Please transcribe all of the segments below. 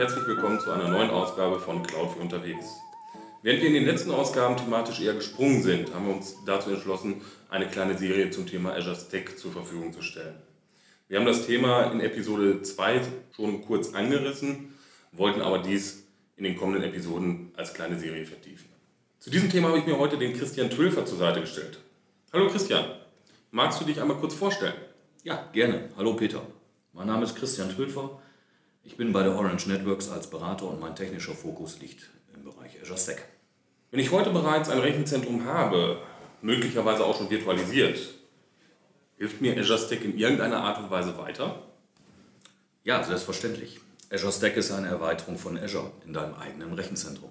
herzlich willkommen zu einer neuen Ausgabe von Cloud für unterwegs. Während wir in den letzten Ausgaben thematisch eher gesprungen sind, haben wir uns dazu entschlossen, eine kleine Serie zum Thema Azure Stack zur Verfügung zu stellen. Wir haben das Thema in Episode 2 schon kurz angerissen, wollten aber dies in den kommenden Episoden als kleine Serie vertiefen. Zu diesem Thema habe ich mir heute den Christian Tülfer zur Seite gestellt. Hallo Christian, magst du dich einmal kurz vorstellen? Ja, gerne. Hallo Peter. Mein Name ist Christian Tülfer. Ich bin bei der Orange Networks als Berater und mein technischer Fokus liegt im Bereich Azure Stack. Wenn ich heute bereits ein Rechenzentrum habe, möglicherweise auch schon virtualisiert, hilft mir Azure Stack in irgendeiner Art und Weise weiter? Ja, selbstverständlich. Azure Stack ist eine Erweiterung von Azure in deinem eigenen Rechenzentrum.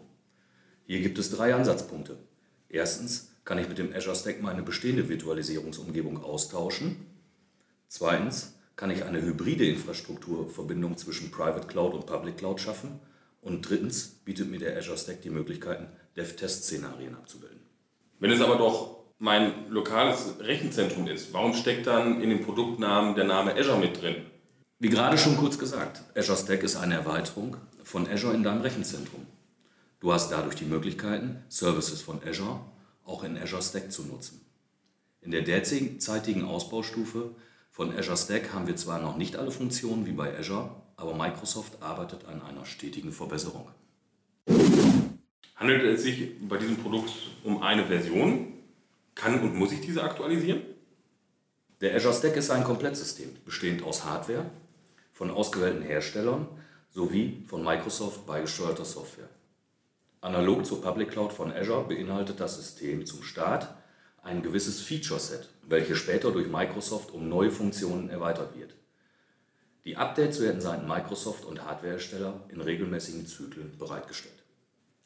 Hier gibt es drei Ansatzpunkte. Erstens kann ich mit dem Azure Stack meine bestehende Virtualisierungsumgebung austauschen. Zweitens kann ich eine hybride Infrastrukturverbindung zwischen Private Cloud und Public Cloud schaffen. Und drittens bietet mir der Azure Stack die Möglichkeiten, Dev-Test-Szenarien abzubilden. Wenn es aber doch mein lokales Rechenzentrum ist, warum steckt dann in dem Produktnamen der Name Azure mit drin? Wie gerade schon kurz gesagt, Azure Stack ist eine Erweiterung von Azure in deinem Rechenzentrum. Du hast dadurch die Möglichkeiten, Services von Azure auch in Azure Stack zu nutzen. In der derzeitigen Ausbaustufe von Azure Stack haben wir zwar noch nicht alle Funktionen wie bei Azure, aber Microsoft arbeitet an einer stetigen Verbesserung. Handelt es sich bei diesem Produkt um eine Version? Kann und muss ich diese aktualisieren? Der Azure Stack ist ein Komplettsystem, bestehend aus Hardware, von ausgewählten Herstellern sowie von Microsoft beigesteuerter Software. Analog zur Public Cloud von Azure beinhaltet das System zum Start ein gewisses Feature-Set, welches später durch Microsoft um neue Funktionen erweitert wird. Die Updates werden seitens Microsoft und Hardwarehersteller in regelmäßigen Zyklen bereitgestellt.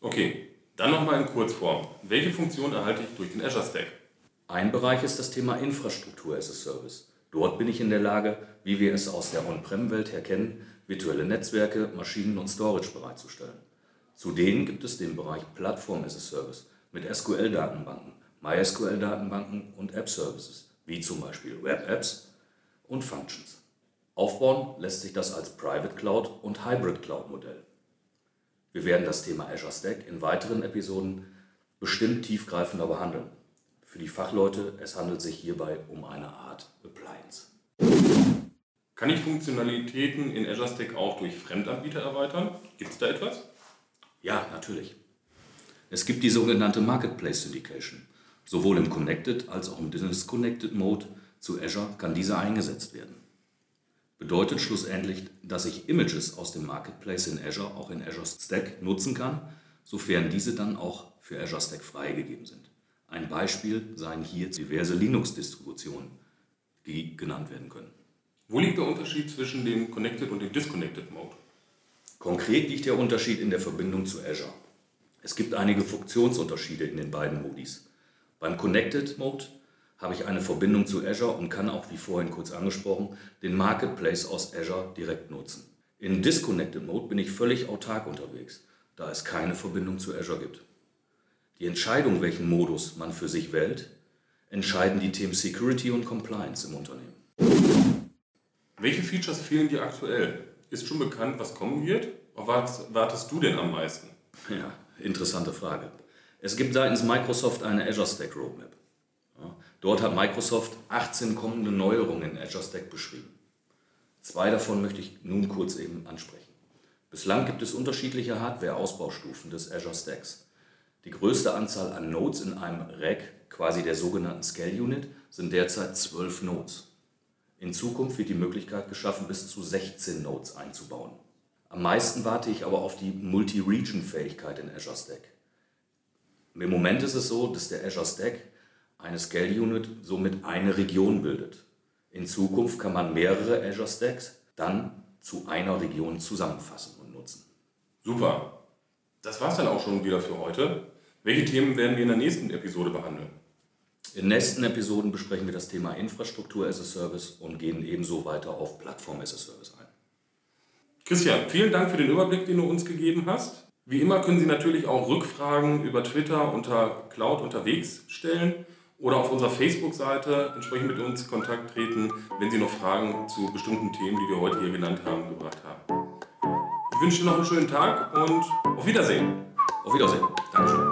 Okay, dann nochmal in Kurzform. Welche Funktion erhalte ich durch den Azure Stack? Ein Bereich ist das Thema Infrastruktur as a Service. Dort bin ich in der Lage, wie wir es aus der On-Prem-Welt her kennen, virtuelle Netzwerke, Maschinen und Storage bereitzustellen. Zudem gibt es den Bereich Plattform as a Service mit SQL-Datenbanken, MySQL-Datenbanken und App-Services, wie zum Beispiel Web-Apps und Functions. Aufbauen lässt sich das als Private Cloud und Hybrid Cloud Modell. Wir werden das Thema Azure Stack in weiteren Episoden bestimmt tiefgreifender behandeln. Für die Fachleute, es handelt sich hierbei um eine Art Appliance. Kann ich Funktionalitäten in Azure Stack auch durch Fremdanbieter erweitern? Gibt es da etwas? Ja, natürlich. Es gibt die sogenannte Marketplace Syndication. Sowohl im Connected als auch im Disconnected Mode zu Azure kann diese eingesetzt werden. Bedeutet schlussendlich, dass ich Images aus dem Marketplace in Azure auch in Azure Stack nutzen kann, sofern diese dann auch für Azure Stack freigegeben sind. Ein Beispiel seien hier diverse Linux-Distributionen, die genannt werden können. Wo liegt der Unterschied zwischen dem Connected und dem Disconnected Mode? Konkret liegt der Unterschied in der Verbindung zu Azure. Es gibt einige Funktionsunterschiede in den beiden Modis. Beim Connected Mode habe ich eine Verbindung zu Azure und kann auch, wie vorhin kurz angesprochen, den Marketplace aus Azure direkt nutzen. In Disconnected Mode bin ich völlig autark unterwegs, da es keine Verbindung zu Azure gibt. Die Entscheidung, welchen Modus man für sich wählt, entscheiden die Themen Security und Compliance im Unternehmen. Welche Features fehlen dir aktuell? Ist schon bekannt, was kommen wird? Auf was wartest du denn am meisten? Ja, interessante Frage. Es gibt seitens Microsoft eine Azure Stack Roadmap. Dort hat Microsoft 18 kommende Neuerungen in Azure Stack beschrieben. Zwei davon möchte ich nun kurz eben ansprechen. Bislang gibt es unterschiedliche Hardware-Ausbaustufen des Azure Stacks. Die größte Anzahl an Nodes in einem Rack, quasi der sogenannten Scale Unit, sind derzeit 12 Nodes. In Zukunft wird die Möglichkeit geschaffen, bis zu 16 Nodes einzubauen. Am meisten warte ich aber auf die Multi-Region-Fähigkeit in Azure Stack. Im Moment ist es so, dass der Azure Stack eine Scale Unit somit eine Region bildet. In Zukunft kann man mehrere Azure Stacks dann zu einer Region zusammenfassen und nutzen. Super. Das war's dann auch schon wieder für heute. Welche Themen werden wir in der nächsten Episode behandeln? In nächsten Episoden besprechen wir das Thema Infrastruktur as a Service und gehen ebenso weiter auf Plattform as a Service ein. Christian, vielen Dank für den Überblick, den du uns gegeben hast. Wie immer können Sie natürlich auch Rückfragen über Twitter unter Cloud unterwegs stellen oder auf unserer Facebook-Seite entsprechend mit uns in Kontakt treten, wenn Sie noch Fragen zu bestimmten Themen, die wir heute hier genannt haben, gebracht haben. Ich wünsche dir noch einen schönen Tag und auf Wiedersehen. Auf Wiedersehen. Dankeschön.